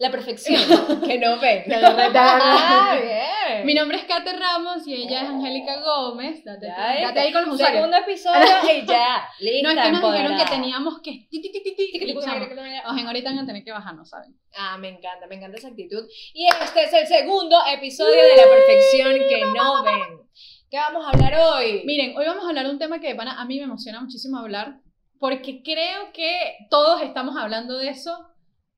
La perfección que no ven. Ah, bien. Mi nombre es Kate Ramos y ella es Angélica Gómez. Date, Ya, date ahí con los usuarios. Segundo episodio y ya. Lista, No, es que nos dijeron que teníamos que... Ojen, ahorita van a tener que bajarnos, ¿saben? Ah, me encanta, me encanta esa actitud. Y este es el segundo episodio de La perfección que no ven. ¿Qué vamos a hablar hoy? Miren, hoy vamos a hablar de un tema que de pana, a mí me emociona muchísimo hablar, porque creo que todos estamos hablando de eso.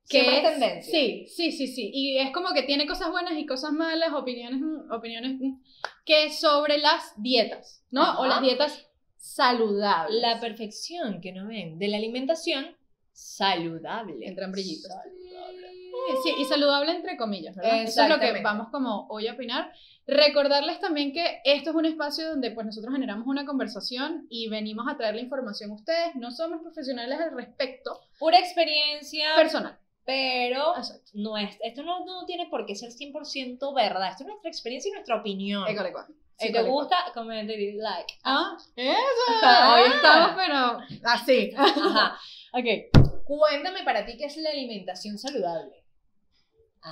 Que es tendencia. Sí, sí, sí, sí. Y es como que tiene cosas buenas y cosas malas, opiniones, mm, opiniones mm, que sobre las dietas, ¿no? Ajá. O las dietas saludables. La perfección que no ven de la alimentación saludable. Entran brillitos. Saludable. Sí, y saludable entre comillas, ¿verdad? Eso es lo que vamos como hoy a opinar. Recordarles también que esto es un espacio donde pues nosotros generamos una conversación y venimos a traer la información a ustedes. No somos profesionales al respecto, Pura experiencia, personal. Pero Exacto. no es, esto no, no tiene por qué ser 100% verdad. Esto es nuestra experiencia y nuestra opinión. École, cual. Si te gusta, comenta y like. Ah, eso. Ah. Hoy estamos, pero así. Ajá. Ok. Cuéntame para ti qué es la alimentación saludable.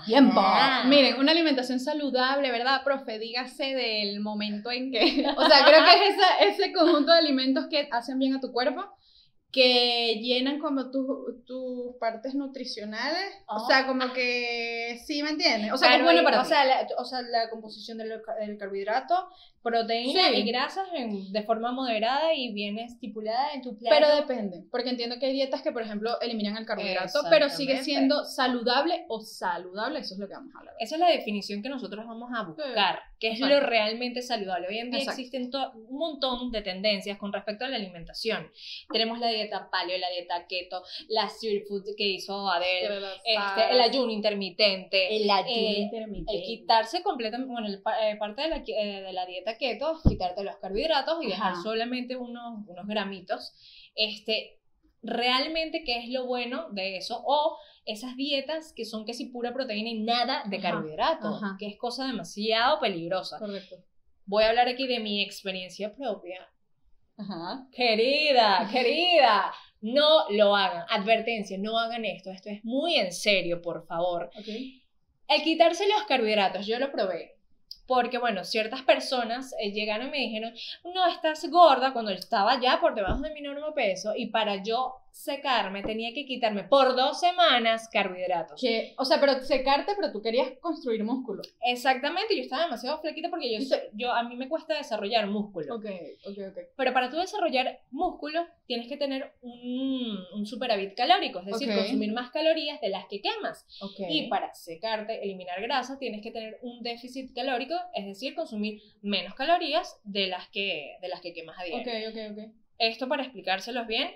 Tiempo. Miren, una alimentación saludable, ¿verdad? Profe, dígase del momento en que. O sea, creo que es esa- ese conjunto de alimentos que hacen bien a tu cuerpo, que llenan como tus tus partes nutricionales. O Ah. sea, como que. Sí, ¿me entiendes? O sea, Carbohi- bueno para o ti. sea, la, o sea, la composición del, del carbohidrato, proteína Sí. y grasas en- de forma moderada y bien estipulada en tu plato. Pero depende, porque entiendo que hay dietas que, por ejemplo, eliminan el carbohidrato, pero sigue siendo saludable o saludable, eso es lo que vamos a hablar. Esa es la definición que nosotros vamos a buscar, que es Exacto. lo realmente saludable. Hoy en día Exacto. existen un montón de tendencias con respecto a la alimentación. Tenemos la dieta paleo, la dieta keto, la street food que hizo Adele, este, el ayuno intermitente, El ayuno eh, intermitente. el quitarse completamente, bueno, el eh, parte de la, eh, de la dieta keto quitarte los carbohidratos y dejar Ajá. solamente unos, unos gramitos. Este, realmente, ¿qué es lo bueno de eso? O esas dietas que son casi pura proteína y nada de Ajá, carbohidratos, ajá. que es cosa demasiado peligrosa. Correcto. Voy a hablar aquí de mi experiencia propia. Ajá. Querida, querida, no lo hagan. Advertencia, no hagan esto. Esto es muy en serio, por favor. Ok. El quitarse los carbohidratos, yo lo probé. Porque, bueno, ciertas personas eh, llegaron y me dijeron, no, estás gorda cuando estaba ya por debajo de mi norma peso y para yo secarme tenía que quitarme por dos semanas carbohidratos. Que, o sea, pero secarte, pero tú querías construir músculo. Exactamente, yo estaba demasiado flaquita porque yo, soy- yo a mí me cuesta desarrollar músculo. Ok, ok, ok. Pero para tú desarrollar músculo tienes que tener un, un superávit calórico, es decir, Ok. consumir más calorías de las que quemas. okay. Y para secarte, eliminar grasa, tienes que tener un déficit calórico, es decir, consumir menos calorías de las que, de las que quemas a diario. Ok, ok, ok. Esto para explicárselos bien,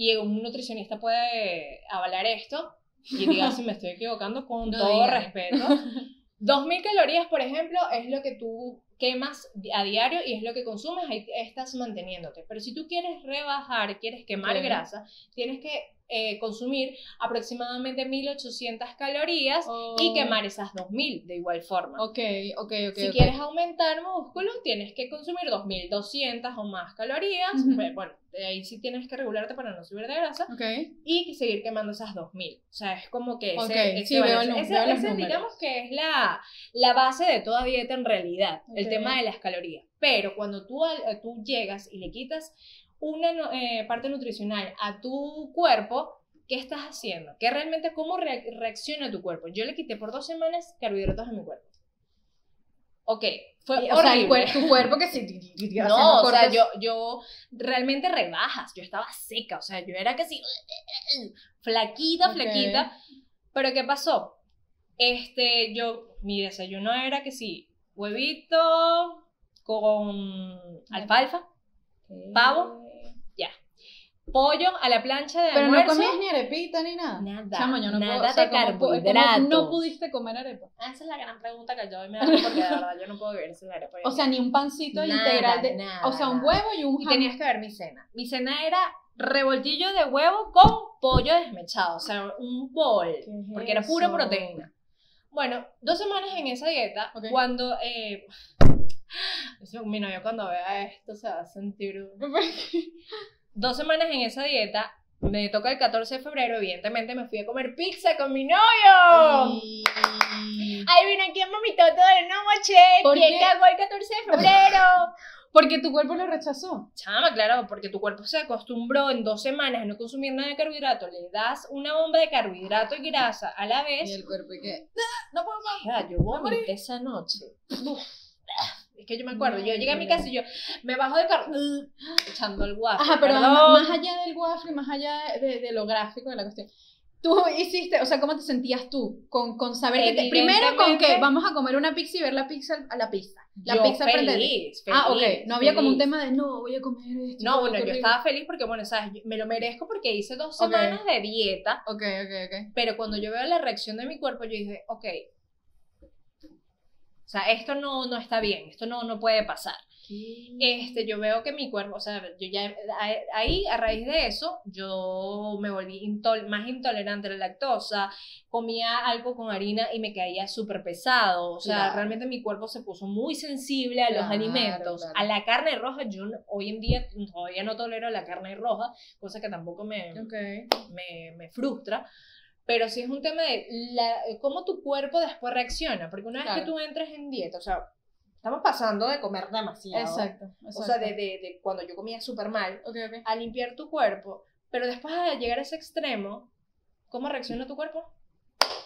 y un nutricionista puede avalar esto, y diga si me estoy equivocando con No todo diga. respeto. 2000 calorías, por ejemplo, es lo que tú quemas a diario y es lo que consumes, ahí estás manteniéndote. Pero si tú quieres rebajar, quieres quemar grasa, tienes que eh, consumir aproximadamente 1800 calorías y Oh. quemar esas 2000 de igual forma. Ok, ok, ok. Si quieres aumentar músculo, tienes que consumir 2200 o más calorías. Bueno, de ahí sí tienes que regularte para no subir de grasa Ok. y seguir quemando esas 2000. O sea, es como que ese, ese sí, el Ese- veo digamos que es la, la base de toda dieta en realidad, el tema de las calorías. Pero cuando tú, al- tú llegas y le quitas una eh, parte nutricional a tu cuerpo, ¿qué estás haciendo? ¿Qué realmente, cómo rea- reacciona tu cuerpo? Yo le quité por dos semanas carbohidratos a mi cuerpo. Ok, fue O sea, horrible. tu cuerpo que sí. No, o sea, yo, yo realmente rebajas, yo estaba seca, o sea, yo era casi flaquita, Ok. flaquita. Pero ¿qué pasó? Este, yo, mi desayuno era que sí, huevito con alfalfa, pavo. Ya. Pollo a la plancha de Pero no comías ni arepita ni nada. Nada, Chamo, yo no nada puedo, o sea, de ¿cómo pu- cómo carbohidratos. no pudiste comer arepa. Ah, esa es la gran pregunta que yo hoy me hago porque de verdad yo no puedo vivir sin arepa. O sea, ni un pancito Nada, integral de. nada, o sea, un nada. huevo y un Y jamón. tenías que ver mi cena. Mi cena era revoltillo de huevo con pollo desmechado, o sea, un bol, ¿Qué es porque era pura proteína. Bueno, dos semanas en esa dieta, cuando... Eh, mi novio cuando vea esto se va a sentir... Dos semanas en esa dieta, me toca el 14 de febrero, evidentemente me fui a comer pizza con mi novio. Y- Ay, vino aquí me vomitó toda la noche. ¿Por ¿Quién qué? cagó el 14 de febrero? Porque tu cuerpo lo rechazó. Chama, claro, porque tu cuerpo se acostumbró en dos semanas a no consumir nada de carbohidrato. Le das una bomba de carbohidrato y grasa a la Y vez. el cuerpo, ¿y qué? No puedo más. Ya, yo vomité esa noche. Es que yo me acuerdo, yo llegué a mi casa y yo me bajo de carro echando el guapo. Ajá, pero perdón. más, más allá del waffle, más allá de, de lo gráfico de la cuestión. Tú hiciste, o sea, ¿cómo te sentías tú con, con saber que te, primero con que vamos a comer una pizza y ver la pizza a la pizza? La Yo pizza ti. feliz, Ah, ok. feliz, No había como un feliz. tema de no, voy a comer esto. No, bueno, yo horrible". estaba feliz porque, bueno, sabes, Yo- me lo merezco porque hice dos Ok. semanas de dieta, Ok, ok, ok. pero cuando yo veo la reacción de mi cuerpo, yo dije, ok, sea, esto no, no está bien, esto no, no puede pasar. Este, yo veo que mi cuerpo, o sea, yo ya, ahí, a raíz de eso, yo me volví intol- más intolerante a la lactosa, comía algo con harina y me caía súper pesado, o sea, Claro. realmente mi cuerpo se puso muy sensible a los Claro, alimentos, claro. a la carne roja, yo no- hoy en día todavía no tolero la carne roja, cosa que tampoco me, Ok. me, me frustra. Pero sí es un tema de la, cómo tu cuerpo después reacciona. Porque una vez Claro. que tú entres en dieta, o sea, estamos pasando de comer demasiado. Exacto, O exacto. sea, de, de, de cuando yo comía súper mal, a limpiar tu cuerpo. Pero después de llegar a ese extremo, ¿cómo reacciona tu cuerpo?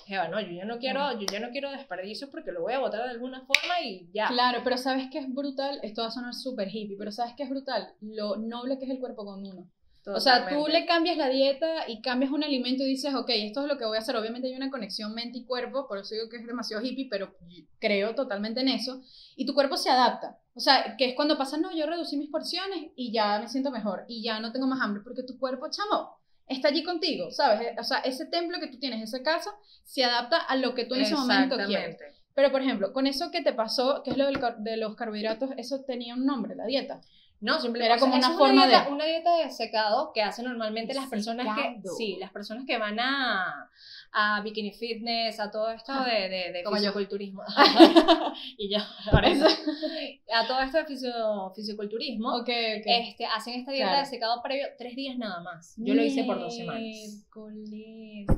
Jeva, no, yo ya no quiero, yo ya no quiero desperdicios porque lo voy a botar de alguna forma y ya. Claro, pero ¿sabes qué es brutal? Esto va a sonar súper hippie, pero ¿sabes qué es brutal? Lo noble que es el cuerpo con uno. O sea, tú le cambias la dieta y cambias un alimento y dices, ok, esto es lo que voy a hacer. Obviamente hay una conexión mente y cuerpo, por eso digo que es demasiado hippie, pero creo totalmente en eso. Y tu cuerpo se adapta. O sea, que es cuando pasa, no, yo reducí mis porciones y ya me siento mejor y ya no tengo más hambre, porque tu cuerpo, chamo, está allí contigo, ¿sabes? O sea, ese templo que tú tienes, esa casa, se adapta a lo que tú en ese momento quieres. Pero, por ejemplo, con eso que te pasó, que es lo del de los carbohidratos, eso tenía un nombre, la dieta. No, simplemente Era como una forma dieta, de- una dieta de secado que hacen normalmente las personas que sí, las personas que van a a bikini fitness, a todo esto de, de, de Como yo. fisiculturismo. y yo, ahora eso. A todo esto de fisio- fisiculturismo, Ok, ok. este, hacen esta dieta Claro. de secado previo tres días nada más. Yo lo hice por dos semanas.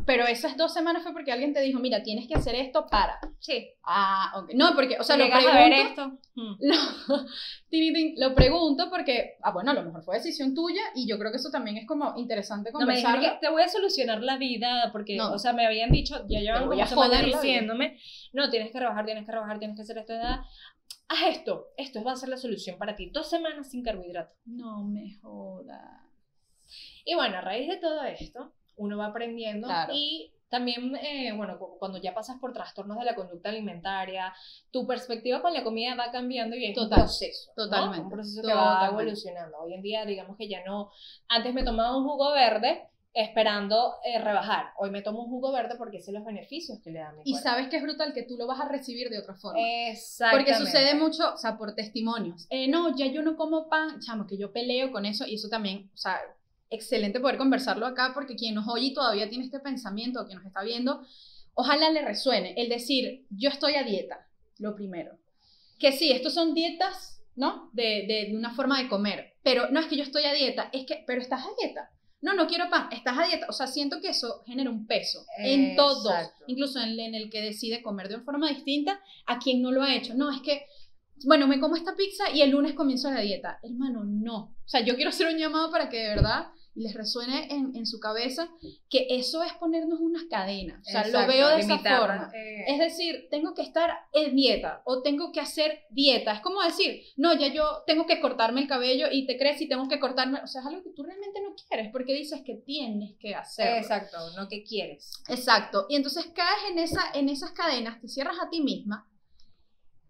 Pero esas dos semanas fue porque alguien te dijo, mira, tienes que hacer esto para. Sí. Ah, ok. No, porque, o sea, lo Llegas a ver pregunto. esto. Mm. Lo, lo pregunto porque, ah, bueno, a lo mejor fue decisión tuya y yo creo que eso también es como interesante No, conversarlo. que te voy a solucionar la vida porque, No. o sea, me habían dicho, ya llevan como semanas diciéndome, no, tienes que rebajar, tienes que rebajar, tienes que hacer esto, nada. Haz esto, esto va a ser la solución para ti. Dos semanas sin carbohidratos. No me jodas. Y bueno, a raíz de todo esto, uno va aprendiendo Claro. y también, eh, bueno, cu- cuando ya pasas por trastornos de la conducta alimentaria, tu perspectiva con la comida va cambiando y es Total, un proceso. ¿no? totalmente, Un proceso que va evolucionando. Hoy en día, digamos que ya no, antes me tomaba un jugo verde esperando eh, rebajar. Hoy me tomo un jugo verde porque sé los beneficios que le da a mi Y sabes que es brutal que tú lo vas a recibir de otra forma. Exactamente. Porque sucede mucho, o sea, por testimonios. Eh, no, ya yo no como pan, chamo, que yo peleo con eso y eso también, o sea, excelente poder conversarlo acá porque quien nos oye y todavía tiene este pensamiento, o quien nos está viendo, ojalá le resuene el decir, yo estoy a dieta, lo primero. Que sí, estos son dietas, ¿no? De, de, de una forma de comer, pero no es que yo estoy a dieta, es que, pero estás a dieta. No, no quiero pan, estás a dieta. O sea, siento que eso genera un peso en todos, Exacto. incluso en, en el que decide comer de una forma distinta a quien no lo ha hecho. No, es que, bueno, me como esta pizza y el lunes comienzo la dieta. Hermano, no. O sea, yo quiero hacer un llamado para que de verdad les resuene en, en su cabeza que eso es ponernos unas cadenas. O sea, lo veo de esa forma. eh, Es decir, tengo que estar en dieta o tengo que hacer dieta. Es como decir, no, ya yo tengo que cortarme el cabello y te crees y tengo que cortarme. O sea, es algo que tú realmente no quieres porque dices que tienes que hacerlo. Exacto, no que quieres. Exacto. Y entonces caes en, esa, en esas cadenas, te cierras a ti misma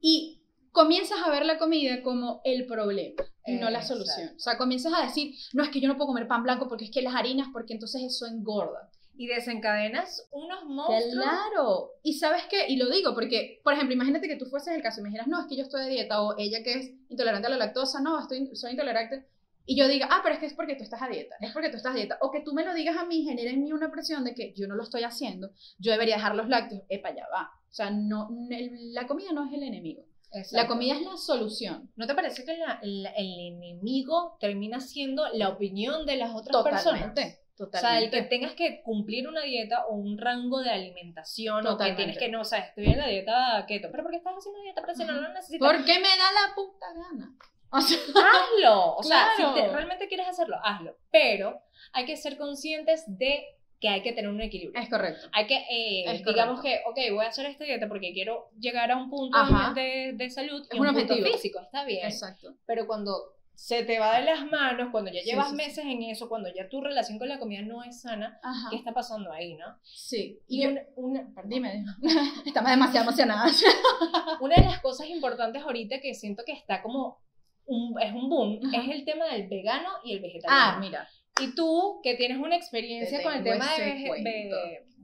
y comienzas a ver la comida como el problema y no la solución. O sea, comienzas a decir, no, es que yo no puedo comer pan blanco porque es que las harinas, porque entonces eso engorda. Y desencadenas unos monstruos. Claro. Y sabes qué, y lo digo porque, por ejemplo, imagínate que tú fueses el caso y me dijeras, no, es que yo estoy de dieta, o ella que es intolerante a la lactosa, no, estoy, soy intolerante. Y yo diga, ah, pero es que es porque tú estás a dieta, es porque tú estás a dieta. O que tú me lo digas a mí, genera en mí una presión de que yo no lo estoy haciendo, yo debería dejar los lácteos, epa, ya va. O sea, no, la comida no es el enemigo, la comida es la solución. ¿No te parece que la- la- el enemigo termina siendo la opinión de las otras personas? Totalmente, O sea, el que tengas que cumplir una dieta o un rango de alimentación o que tienes que, no, o sea, estoy en la dieta keto, pero ¿por qué estás haciendo dieta? Pero si no lo necesitas. ¿Por qué me da la puta gana? O sea, hazlo. O sea, si te- realmente quieres hacerlo, hazlo. Pero hay que ser conscientes de que hay que tener un equilibrio. es correcto. Hay que, eh, Es digamos que, ok, voy a hacer esta dieta porque quiero llegar a un punto de, de salud y Es un un, punto objetivo. físico, está bien. Exacto. Pero cuando se te va de las manos, cuando ya Sí, llevas sí, sí. meses en eso, cuando ya tu relación con la comida no es sana, Ajá. ¿qué está pasando ahí, no? Sí. Y Y una, una- perdón. dime. Estamos demasiado emocionadas. Una de las cosas importantes ahorita que siento que está como un, es un boom Ajá. es el tema del vegano y el vegetariano. Ah, mira. Y tú, que tienes una experiencia con el tema de, ve-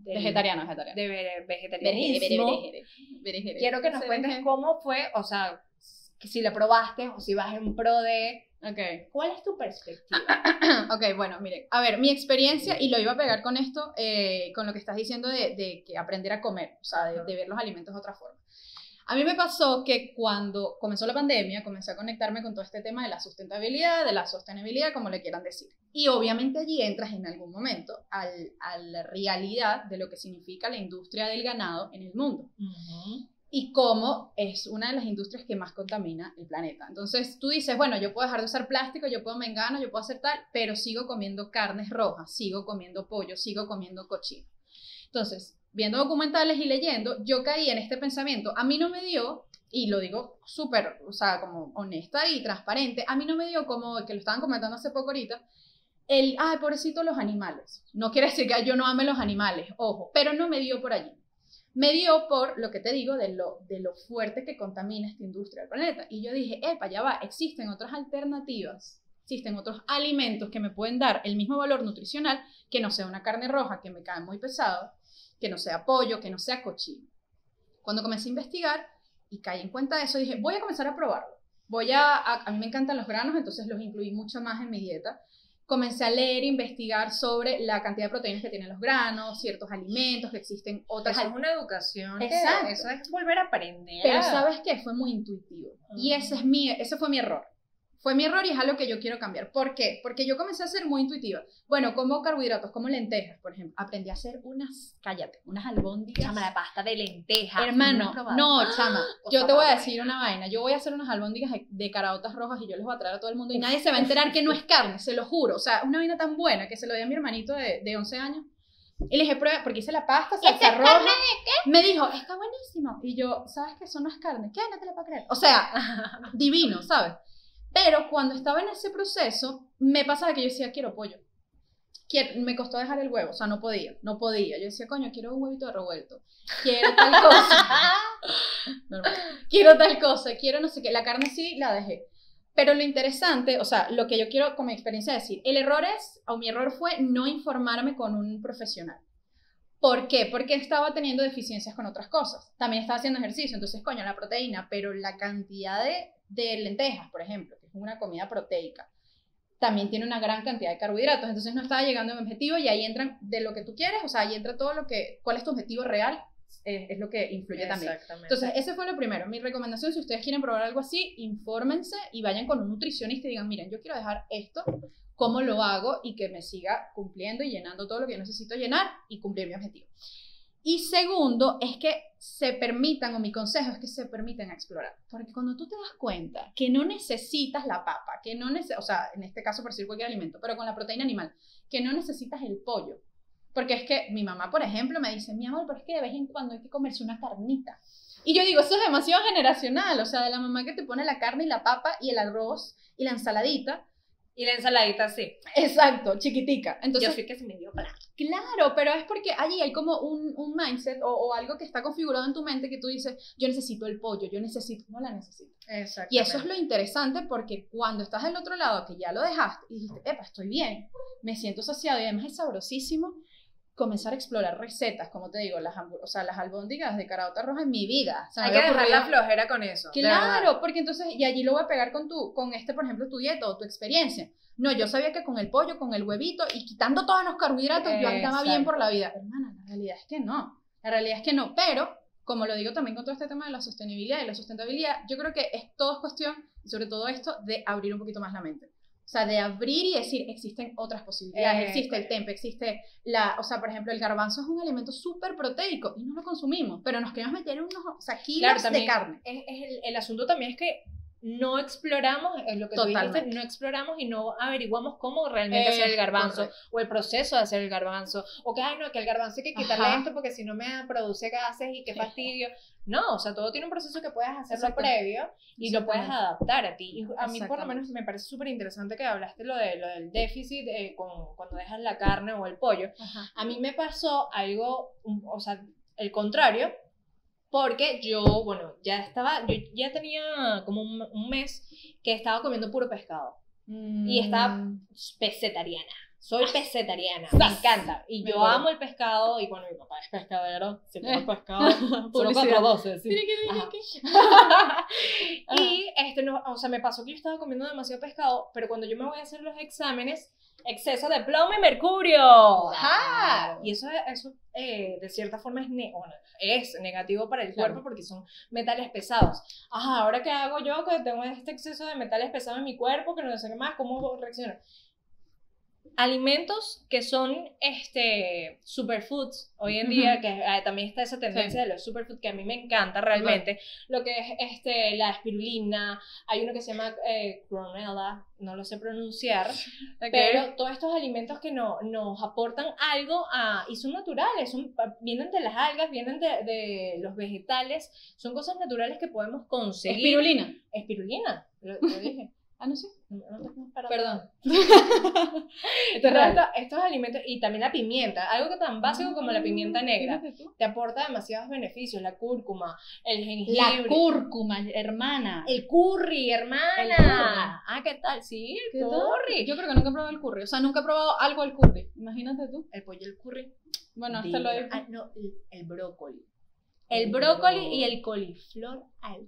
del- Vegetariano, vegetariano. de vegetarianismo, quiero que nos cuentes cómo fue, o sea, si la probaste o si vas en pro de... Ok. ¿Cuál es tu perspectiva? Ok, bueno, miren, a ver, mi experiencia, y lo iba a pegar con esto, eh, con lo que estás diciendo de, de que aprender a comer, o sea, de, de ver los alimentos de otra forma. A mí me pasó que cuando comenzó la pandemia, comencé a conectarme con todo este tema de la sustentabilidad, de la sostenibilidad, como le quieran decir. Y obviamente allí entras en algún momento al, a la realidad de lo que significa la industria del ganado en el mundo y cómo es una de las industrias que más contamina el planeta. Entonces tú dices, bueno, yo puedo dejar de usar plástico, yo puedo mengano, yo puedo hacer tal, pero sigo comiendo carnes rojas, sigo comiendo pollo, sigo comiendo cochino. Entonces, viendo documentales y leyendo, yo caí en este pensamiento. A mí no me dio, y lo digo súper, o sea, como honesta y transparente, a mí no me dio como que lo estaban comentando hace poco ahorita, el, ay, pobrecito los animales. No quiere decir que yo no ame los animales, ojo, pero no me dio por allí me dio por lo que te digo de lo, de lo fuerte que contamina esta industria del planeta. Y yo dije, epa, ya va, existen otras alternativas, existen otros alimentos que me pueden dar el mismo valor nutricional que no sea una carne roja que me cae muy pesado, que no sea pollo, que no sea cochino. Cuando comencé a investigar y caí en cuenta de eso, dije, voy a comenzar a probarlo. Voy a, a, a mí me encantan los granos, entonces los incluí mucho más en mi dieta comencé a leer e investigar sobre la cantidad de proteínas que tienen los granos, ciertos alimentos, que existen otras. Eso es una educación. que Exacto. Eso es volver a aprender. Pero ¿sabes qué? Fue muy intuitivo. Y ese, es mi, ese fue mi error. Fue mi error y es algo que yo quiero cambiar. ¿Por qué? Porque yo comencé a ser muy intuitiva. Bueno, como carbohidratos, como lentejas, por ejemplo. Aprendí a hacer unas, cállate, unas albóndigas. Chama, la pasta de lentejas. Hermano, ¿No no, chama, Por yo te voy a decir una vaina, yo voy a hacer unas albóndigas de- de caraotas rojas y yo les voy a traer a todo el mundo y nadie se va a enterar que no es carne, se lo juro, o sea, una vaina tan buena que se lo di a mi hermanito de, de 11 años y le dije, prueba, porque hice la pasta, salsa roja, me dijo, está buenísimo, y yo, ¿sabes que eso no es carne? ¿Qué? No te lo puedo creer, o sea, divino, ¿sabes? Pero cuando estaba en ese proceso, me pasaba que yo decía, quiero pollo. Quiero- me costó dejar el huevo, o sea, no podía, no podía. Yo decía, coño, quiero un huevito de revuelto. Quiero tal cosa. Normal. Quiero tal cosa, quiero no sé qué. La carne sí la dejé. Pero lo interesante, o sea, lo que yo quiero con mi experiencia decir, el error es, o mi error fue no informarme con un profesional. ¿Por qué? Porque estaba teniendo deficiencias con otras cosas. También estaba haciendo ejercicio, entonces, coño, la proteína, pero la cantidad de, de lentejas, por ejemplo, una comida proteica, también tiene una gran cantidad de carbohidratos, entonces no estaba llegando a mi objetivo y ahí entran de lo que tú quieres, o sea, ahí entra todo lo que, cuál es tu objetivo real, es lo que influye también. Entonces, ese fue lo primero. Mi recomendación, si ustedes quieren probar algo así, infórmense y vayan con un nutricionista y digan, miren, yo quiero dejar esto, ¿cómo lo hago? Y que me siga cumpliendo y llenando todo lo que yo necesito llenar y cumplir mi objetivo. Y segundo, es que se permitan, o mi consejo es que se permitan explorar. Porque cuando tú te das cuenta que no necesitas la papa, que no necesitas, o sea, en este caso por decir cualquier alimento, pero con la proteína animal, que no necesitas el pollo. Porque es que mi mamá, por ejemplo, me dice, mi amor, pero es que de vez en cuando hay que comerse una carnita. Y yo digo, eso es demasiado generacional, o sea, de la mamá que te pone la carne y la papa y el arroz y la ensaladita. Y la ensaladita sí. Exacto, chiquitica. Entonces, yo que se me dio plata. Claro, pero es porque allí hay como un, un mindset o, o algo que está configurado en tu mente que tú dices, yo necesito el pollo, yo necesito, no la necesito. Exacto. Y eso es lo interesante porque cuando estás del otro lado, que ya lo dejaste y dijiste, epa, estoy bien, me siento saciado y además es sabrosísimo, comenzar a explorar recetas, como te digo, las, o sea, las albóndigas de carota roja en mi vida. O sea, Hay que dejar la flojera con eso. Claro, porque entonces, y allí lo voy a pegar con tu, con este, por ejemplo, tu dieta o tu experiencia. No, yo sabía que con el pollo, con el huevito y quitando todos los carbohidratos, yo andaba bien por la vida. Hermana, la realidad es que no. La realidad es que no. Pero, como lo digo también con todo este tema de la sostenibilidad y la sustentabilidad, yo creo que es todo es cuestión, y sobre todo esto, de abrir un poquito más la mente. O sea, de abrir y decir, existen otras posibilidades, Eh, existe el tempe, existe la, o sea, por ejemplo, el garbanzo es un alimento súper proteico y no lo consumimos, pero nos queremos meter unos, o sea, kilos Claro, también de carne. es, es el, el asunto también es que no exploramos, es lo que tú dijiste, Totalmente. no exploramos y no averiguamos cómo realmente hacer el garbanzo correcto. o el proceso de hacer el garbanzo o que, ay, no, que el garbanzo hay que quitarle Ajá. esto porque si no me produce gases y qué fastidio. No, o sea, todo tiene un proceso que puedes hacerlo previo y lo puedes adaptar a ti. Y a mí por lo menos me parece súper interesante que hablaste lo, de, lo del déficit eh, con, cuando dejas la carne o el pollo. Ajá. A mí me pasó algo, o sea, el contrario, porque yo, bueno, ya estaba, yo ya tenía como un, un mes que estaba comiendo puro pescado y estaba Mm. pesetariana. Soy pesetariana, me encanta. Y yo amo el pescado. Y bueno, mi papá es pescadero. Si come Eh. pescado, solo Publicidad. 412. Sí. Y este no, o sea, me pasó que yo estaba comiendo demasiado pescado, pero cuando yo me voy a hacer los exámenes, exceso de plomo y mercurio. Ajá. Y eso, eso eh, de cierta forma es, ne- es negativo para el Claro. cuerpo porque son metales pesados. Ajá, ahora qué hago yo que tengo este exceso de metales pesados en mi cuerpo, que no sé qué más, cómo reacciono. Alimentos que son este superfoods hoy en día, que eh, también está esa tendencia de los superfoods que a mí me encanta realmente, lo que es este, la espirulina, hay uno que se llama eh, no lo sé pronunciar, pero todos estos alimentos que no, nos aportan algo a, y son naturales, son, vienen de las algas, vienen de, de los vegetales, son cosas naturales que podemos conseguir. Espirulina. Espirulina, lo, lo dije. Ah, no sé. Perdón. Todos Esto estos, alimentos, y también la pimienta, algo que tan básico como la pimienta negra, Fíjate tú. te aporta demasiados beneficios, la cúrcuma, el jengibre. La cúrcuma, hermana. El curry, hermana. El curry. Ah, ¿qué tal? Sí, el ¿Qué tal? curry. Yo creo que nunca he probado el curry. O sea, nunca he probado algo al curry. Imagínate tú. El pollo, el curry. Bueno, hasta lo he... ah, no, el, el brócoli. El El brócoli bro- y el coliflor al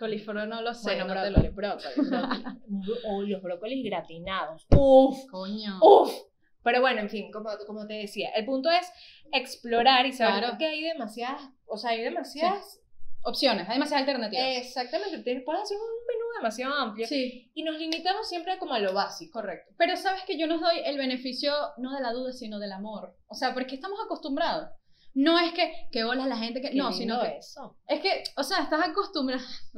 Coliflor no lo sé. Bueno, no te brócoli, lo... brócoli, brócoli. Los brócolis gratinados. Uf, Coño. uf. Pero bueno, en fin, como, como te decía, el punto es explorar y saber Claro. que hay demasiadas, o sea, hay demasiadas. Opciones. Hay demasiadas alternativas. Exactamente, te- puedes hacer un menú demasiado amplio. Sí. Y nos limitamos siempre como a lo básico. Correcto. Pero sabes que yo nos doy el beneficio no de la duda, sino del amor. O sea, porque estamos acostumbrados. No es que, que bolas la gente que. No, sino que. eso. Es que, o sea, estás acostumbrado.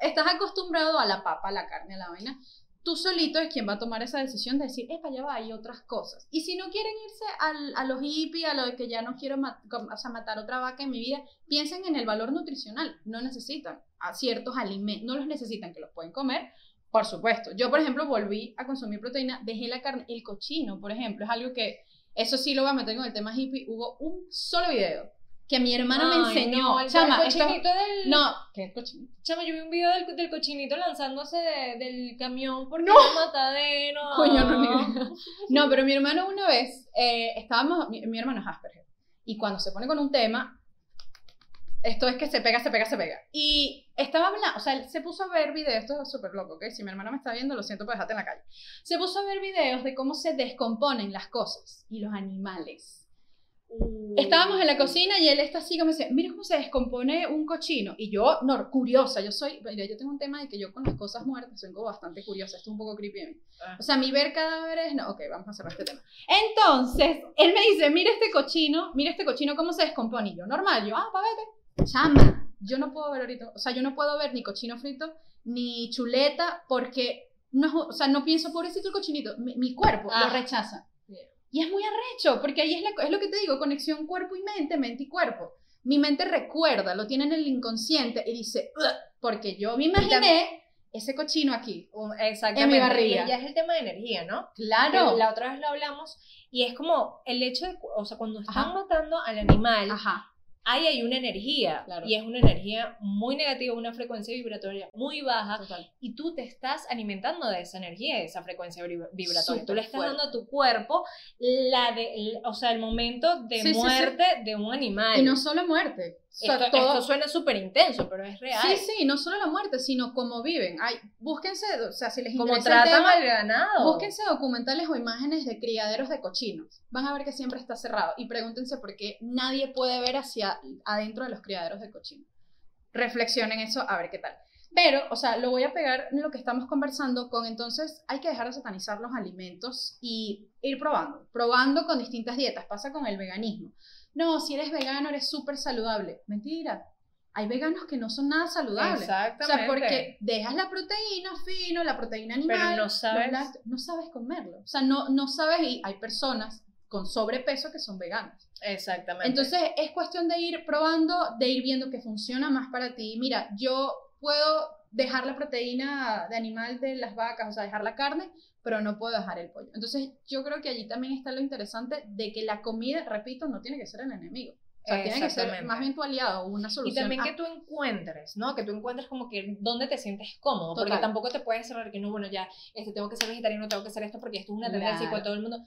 Estás acostumbrado a la papa, a la carne, a la vaina. Tú solito es quien va a tomar esa decisión de decir, epa, ya va, hay otras cosas. Y si no quieren irse al, a los hippies, a lo de que ya no quiero ma- com- o sea, matar otra vaca en mi vida, piensen en el valor nutricional. No necesitan a ciertos alimentos, no los necesitan, que los pueden comer, por supuesto. Yo, por ejemplo, volví a consumir proteína, dejé la carne, el cochino, por ejemplo, es algo que, eso sí lo voy a meter con el tema hippie. Hubo un solo video que mi hermano me Ay, enseñó. No, el, Chama, el esto- cochinito del. no, ¿qué cochino? Chama, yo vi un video del, del cochinito lanzándose de- del camión porque No. era matadero. Coño, no, idea. No, pero mi hermano una vez, eh, estábamos, mi, mi hermano es Asperger, y cuando se pone con un tema, esto es que se pega, se pega, se pega. Y estaba hablando, o sea, él se puso a ver videos, esto es súper loco, ¿ok? Si mi hermano me está viendo, lo siento por dejarte en la calle. Se puso a ver videos de cómo se descomponen las cosas y los animales. Uh. Estábamos en la cocina y él está así como dice, mira cómo se descompone un cochino. Y yo, no, curiosa, yo soy, mira, yo tengo un tema de que yo con las cosas muertas soy como bastante curiosa, esto es un poco creepy de mí. Ah. O sea, mi ver cadáveres, no, ok, vamos a cerrar este tema. Entonces, él me dice, mira este cochino, mira este cochino cómo se descompone. Y yo, normal, yo, ah, pa' vete. Chama, yo no puedo ver ahorita, o sea, yo no puedo ver ni cochino frito, ni chuleta, porque, no, o sea, no pienso, pobrecito el cochinito, mi, mi cuerpo Ah. lo rechaza. Bien. Y es muy arrecho, porque ahí es, la- es lo que te digo, conexión cuerpo y mente, mente y cuerpo. Mi mente recuerda, lo tiene en el inconsciente y dice, porque yo me imaginé ese cochino aquí. Exactamente. En mi barriga. Ya es el tema de energía, ¿no? Claro. La otra vez lo hablamos y es como el hecho de, o sea, cuando están Ajá. matando al animal, Ajá. Ahí hay una energía Claro. y es una energía muy negativa, una frecuencia vibratoria muy baja Total. y tú te estás alimentando de esa energía, de esa frecuencia vibra- vibratoria. tú le estás fuerte. dando a tu cuerpo la de, el- o sea, el momento de Sí, sí, sí. muerte de un animal. Y no solo muerte. O sea, esto, todo- esto suena súper intenso, pero es real. Sí, sí, no solo la muerte, sino cómo viven. Ay, búsquense, o sea, si les Como interesa el tratan tema, al ganado. búsquense documentales o imágenes de criaderos de cochinos. Van a ver que siempre está cerrado. Y pregúntense por qué nadie puede ver hacia adentro de los criaderos de cochinos. Reflexionen eso, a ver qué tal. Pero, o sea, lo voy a pegar en lo que estamos conversando con entonces hay que dejar de satanizar los alimentos y ir probando, probando con distintas dietas. Pasa con el veganismo. No, si eres vegano eres súper saludable. Mentira. Hay veganos que no son nada saludables. Exactamente. O sea, porque dejas la proteína fino, la proteína animal. Pero no sabes. lácteos, no sabes comerlo. O sea, no, no sabes y hay personas con sobrepeso que son veganas. Exactamente. Entonces es cuestión de ir probando, de ir viendo qué funciona más para ti. Mira, yo puedo dejar la proteína de animal de las vacas, o sea, dejar la carne, pero no puedo dejar el pollo. Entonces yo creo que allí también está lo interesante de que la comida, repito, no tiene que ser el enemigo. O sea, tiene que ser más bien tu aliado o una Y solución. también a- que tú encuentres, ¿no? Que tú encuentres como que dónde te sientes cómodo, porque Total. tampoco te puedes cerrar que no, bueno, ya, este, tengo que ser vegetariano, tengo que hacer esto porque esto es una tendencia y Claro. pues todo el mundo...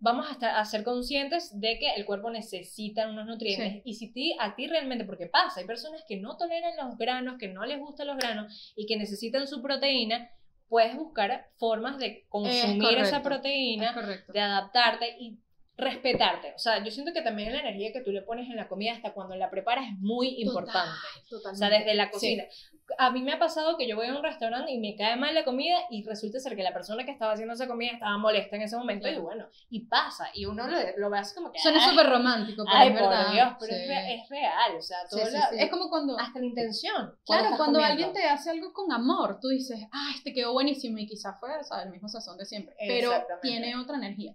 Vamos a, estar, a ser conscientes de que el cuerpo necesita unos nutrientes Sí. y si ti, a ti realmente, porque pasa, hay personas que no toleran los granos, que no les gustan los granos y que necesitan su proteína, puedes buscar formas de consumir esa correcto. proteína Es de adaptarte y respetarte. O sea, yo siento que también la energía que tú le pones en la comida hasta cuando la preparas es muy importante. O sea, desde la cocina. A mí me ha pasado que yo voy a un restaurante y me cae mal la comida y resulta ser que la persona que estaba haciendo esa comida estaba molesta en ese momento y bueno, y pasa. Y uno lo, lo ve así como que... Suena "Ay, súper romántico, pero Ay, es verdad. por Dios, pero Sí. es, re- es real. O sea, todo sí, la- sí. Es como cuando... hasta la intención. Claro, cuando comiendo. alguien te hace algo con amor, tú dices, ah, este quedó buenísimo y quizás fue o sea, el mismo sazón de siempre, pero tiene otra energía.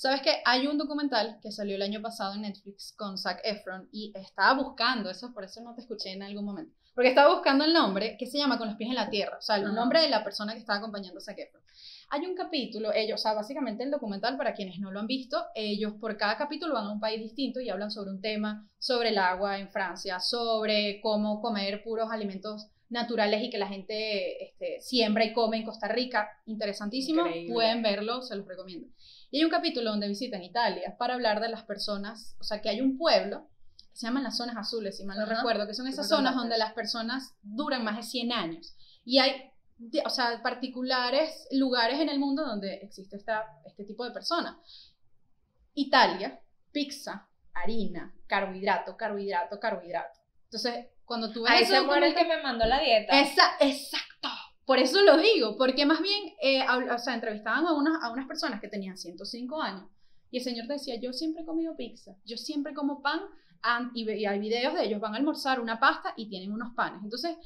Sabes que hay un documental que salió el año pasado en Netflix con Zac Efron y estaba buscando, eso por eso no te escuché en algún momento, porque estaba buscando el nombre que se llama Con los pies en la tierra, o sea, el nombre de la persona que estaba acompañando a Zac Efron. Hay un capítulo, ellos, o sea, básicamente el documental, para quienes no lo han visto, ellos por cada capítulo van a un país distinto y hablan sobre un tema, sobre el agua en Francia, sobre cómo comer puros alimentos naturales y que la gente este, siembra y come en Costa Rica. Interesantísimo, Increíble. pueden verlo, se los recomiendo. Y hay un capítulo donde visitan Italia para hablar de las personas, o sea, que hay un pueblo que se llaman las zonas azules, si mal no Ajá. recuerdo, que son esas zonas donde las personas duran más de 100 años. Y hay, de- o sea, particulares lugares en el mundo donde existe esta, este tipo de personas. Italia, pizza, harina, carbohidrato, carbohidrato, carbohidrato. Entonces, cuando tú ves Ahí se muere el que me mandó la dieta. Esa- exacto. Por eso lo digo, porque más bien, eh, entrevistaban a unas, a unas personas que tenían 105 años y el señor decía, yo siempre he comido pizza, yo siempre como pan an- y, y hay videos de ellos, van a almorzar una pasta y tienen unos panes. Entonces,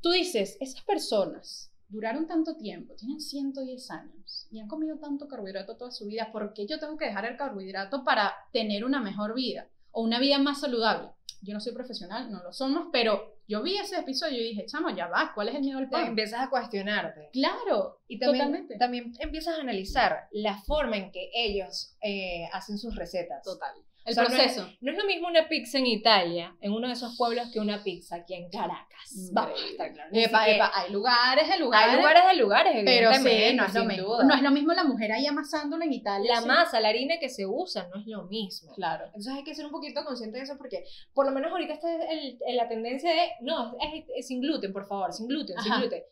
tú dices, esas personas duraron tanto tiempo, tienen 110 años y han comido tanto carbohidrato toda su vida, ¿por qué yo tengo que dejar el carbohidrato para tener una mejor vida o una vida más saludable? Yo no soy profesional, no lo somos, pero yo vi ese episodio y dije, chamo, ya va, ¿cuál es el miedo al Te pan? empiezas a cuestionarte. Claro, Y también, totalmente. también empiezas a analizar la forma en que ellos eh, hacen sus recetas. Total. El O sea, no es- proceso. No es lo mismo una pizza en Italia, en uno de esos pueblos, que una pizza aquí en Caracas. Vamos a Increíble. estar claros. Ni Epa, hay lugares de lugares. Hay lugares de lugares, pero sí, no es lo mismo. duda. No es lo mismo la mujer ahí amasándolo en Italia. La sí. masa, la harina que se usa no es lo mismo. Claro. Entonces hay que ser un poquito consciente de eso porque por lo menos ahorita está el- el- la tendencia de, no, es, es sin gluten, por favor, sin gluten, sin gluten.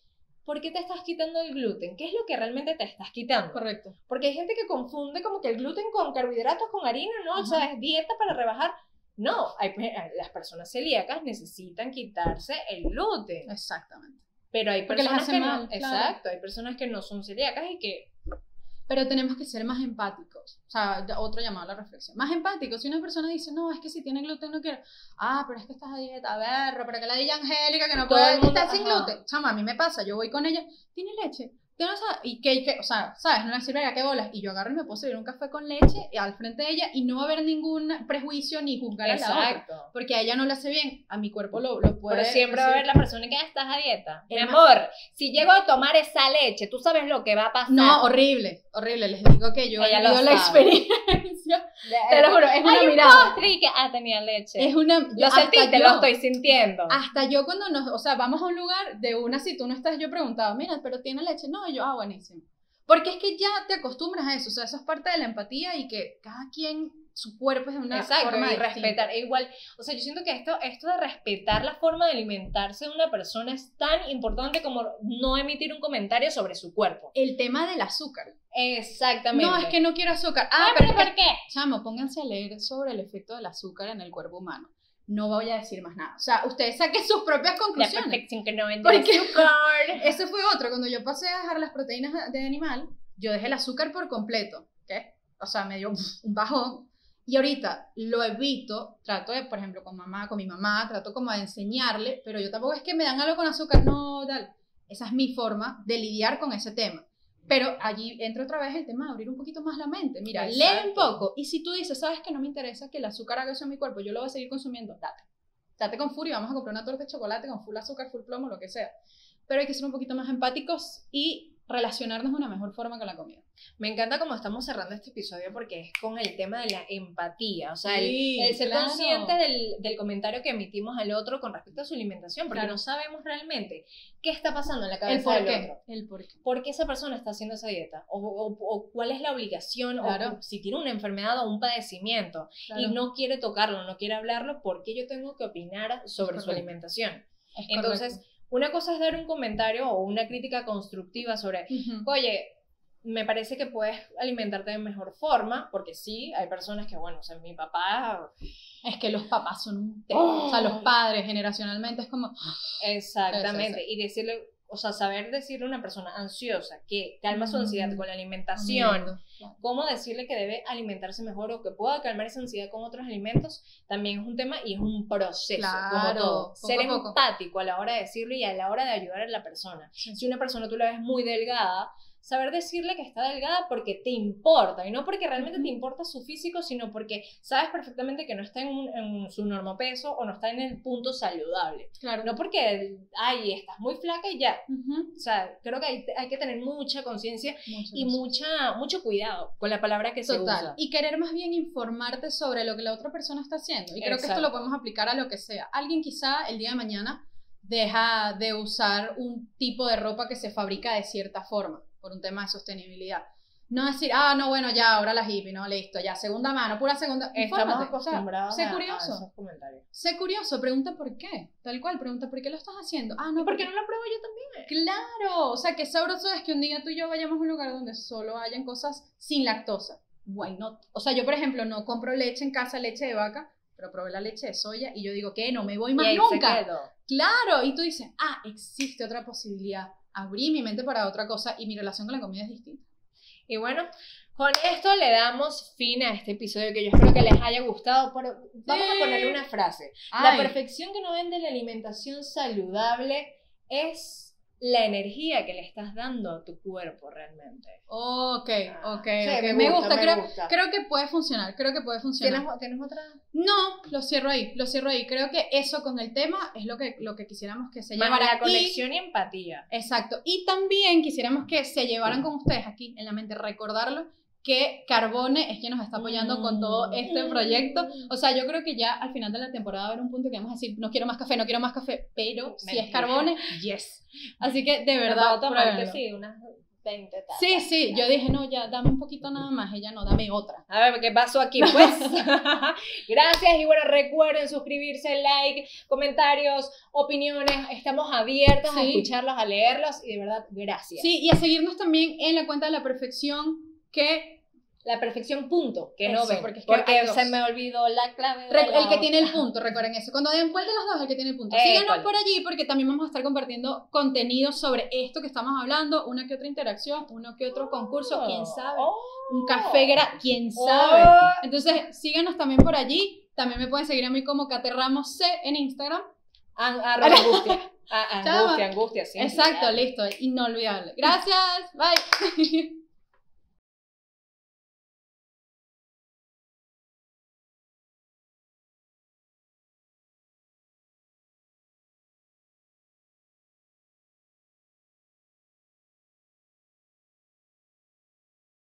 ¿Por qué te estás quitando el gluten? ¿Qué es lo que realmente te estás quitando? Correcto. Porque hay gente que confunde como que el gluten con carbohidratos, con harina, ¿no? O sea, es dieta para rebajar. No, hay, pe- las personas celíacas necesitan quitarse el gluten. Exactamente. Pero hay Porque personas que mal, no. claro. Exacto, hay personas que no son celíacas y que. Pero tenemos que ser más empáticos. O sea, otro llamado a la reflexión. Más empáticos. Si una persona dice, no, es que si tiene gluten no quiero. Ah, pero es que estás a dieta. A ver, pero que la diga Angélica que no Todo puede. el mundo- Está sin gluten. Chama, a mí me pasa. Yo voy con ella. ¿Tiene leche? ¿Tiene esa- y que, que, o sea, ¿sabes? No le sirve a qué bolas. Y yo agarro y me puedo servir un café con leche al frente de ella y no va a haber ningún prejuicio ni juzgar a la otra. Exacto. Porque a ella no le hace bien. A mi cuerpo lo, lo puede. Pero siempre va a haber la persona que "Ah, estás a dieta. Mi amor, si llego a tomar esa leche, tú sabes lo que va a pasar. No, horrible, horrible. Les digo que yo Ella lo la experiencia. Te lo juro, es una Hay un mirada. postre y que, ah, tenía leche. Es una. lo hasta sentiste, yo- lo estoy sintiendo. Hasta yo cuando nos, o sea, vamos a un lugar de una, si tú no estás, yo preguntaba, mira, pero tiene leche. No, y yo, ah, buenísimo. Porque es que ya te acostumbras a eso, o sea, eso es parte de la empatía y que cada quien, su cuerpo es de una Exacto, forma y respetar. E igual, o sea, yo siento que esto, esto de respetar la forma de alimentarse de una persona es tan importante como no emitir un comentario sobre su cuerpo. El tema del azúcar. Exactamente. No, es que no quiero azúcar. Ah, Ah, pero ¿por qué? Chamo, pónganse a leer sobre el efecto del azúcar en el cuerpo humano. No voy a decir más nada. O sea, ustedes saquen sus propias La conclusiones. perfección que no Porque-. Ese fue otro. Cuando yo pasé a dejar las proteínas de animal, yo dejé el azúcar por completo. ¿Qué? O sea, me dio un bajón. Y ahorita lo evito, trato de, por ejemplo, con mamá, con mi mamá, trato como de enseñarle, pero yo tampoco es que me dan algo con azúcar, no, tal. Esa es mi forma de lidiar con ese tema. Pero allí entra otra vez el tema de abrir un poquito más la mente. Mira, lee un poco. Y si tú dices, sabes que no me interesa que el azúcar haga eso en mi cuerpo, yo lo voy a seguir consumiendo, date. Date con furia, vamos a comprar una torta de chocolate con full azúcar, full plomo, lo que sea. Pero hay que ser un poquito más empáticos y relacionarnos de una mejor forma con la comida. Me encanta cómo estamos cerrando este episodio porque es con el tema de la empatía, o sea, el- Sí, el, ser claro. consciente del, del comentario que emitimos al otro con respecto a su alimentación, porque Claro. no sabemos realmente qué está pasando en la El cabeza por del qué. otro. El por qué. ¿Por qué esa persona está haciendo esa dieta? O, o- o cuál es la obligación, Claro. o si tiene una enfermedad o un padecimiento y no quiere tocarlo, no quiere hablarlo, ¿por qué yo tengo que opinar sobre su alimentación? Es Entonces, correcto. Una cosa es dar un comentario o una crítica constructiva sobre oye, me parece que puedes alimentarte de mejor forma, porque sí, hay personas que, bueno, o sea, mi papá, es que los papás son un tema. O sea, los Oh. padres generacionalmente es como. exactamente, y decirle, o sea, saber decirle a una persona ansiosa que calma su ansiedad Mm. con la alimentación, cómo decirle que debe alimentarse mejor o que pueda calmar esa ansiedad con otros alimentos, también es un tema y es un proceso, como Claro, todo. poco Ser poco. empático a la hora de decirlo y a la hora de ayudar a la persona. Si una persona tú la ves muy delgada, saber decirle que está delgada porque te importa, y no porque realmente te Ujú. importa su físico, sino porque sabes perfectamente que no está en, un- en su normopeso o no está en el punto saludable. Claro. No porque, ay, estás muy flaca y ya. Ujú. O sea, creo que hay, hay que tener mucha conciencia y mucha, mucho cuidado con la palabra que se Total. usa. Y querer más bien informarte sobre lo que la otra persona está haciendo. Y creo que esto Exacto. lo podemos aplicar a lo que sea. Alguien quizá el día de mañana deja de usar un tipo de ropa que se fabrica de cierta forma, por un tema de sostenibilidad. No decir, ah, no, bueno, ya, ahora la hippie, no, listo, ya, segunda mano, pura segunda. Estamos Infórmate, o sea, acostumbrados sé a- a, curioso. esos comentarios. Sé curioso, pregunta por qué. Tal cual, pregunta por qué lo estás haciendo. Ah, no, ¿Por qué no lo pruebo yo también? Claro, o sea, qué sabroso es que un día tú y yo vayamos a un lugar donde solo hayan cosas sin lactosa. Why not? O sea, yo, por ejemplo, no compro leche en casa, leche de vaca, pero probé la leche de soya y yo digo, ¿qué? No me voy más y nunca. Claro, y tú dices, ah, existe otra posibilidad. Abrí mi mente para otra cosa y mi relación con la comida es distinta. Y bueno, con esto le damos fin a este episodio que yo espero que les haya gustado. Pero vamos a ponerle una frase. La perfección que no vende la alimentación saludable es la energía que le estás dando a tu cuerpo realmente. Ok, Ah, ok, sí, ok. me Me gusta, gusta, me creo, gusta. creo que puede funcionar, creo que puede funcionar. ¿Tienes, ¿Tienes otra? No, lo cierro ahí, lo cierro ahí. Creo que eso con el tema es lo que, lo que quisiéramos que se llevara. la Y- conexión y empatía. Exacto. Y también quisiéramos que se llevaran con ustedes aquí en la mente, recordarlo, que Carbone es quien nos está apoyando con todo este Mm. proyecto. O sea, yo creo que ya al final de la temporada va a haber un punto que vamos a decir, no quiero más café, no quiero más café, pero si es. Carbone, yes. Así que de Me verdad, puedo tomar que pruébenlo. sí, unas 20 tazas. Sí, sí, yo dije, no, ya, dame un poquito nada más, ella no, dame otra. A ver, ¿qué pasó aquí? Pues, gracias y bueno, recuerden suscribirse, like, comentarios, opiniones, estamos abiertas a Sí. escucharlos, a leerlos y de verdad, gracias. Sí, y a seguirnos también en la cuenta de la perfección que La perfección punto, que no Eso, ven, porque porque, es que hay se me olvidó la clave. de Re- la el que tiene el punto, recuerden eso. Cuando den vuelta los dos, el que tiene el punto. Eh, Síganos ¿cuál? por allí porque también vamos a estar compartiendo contenido sobre esto que estamos hablando, una que otra interacción, uno que otro concurso, quién sabe. Oh. Un café quién Oh. sabe. Entonces, síganos también por allí. También me pueden seguir a mí como Kate Ramos C en Instagram. An- angustia. Ah, angustia, angustia, sí. Exacto, listo, inolvidable. Gracias, bye.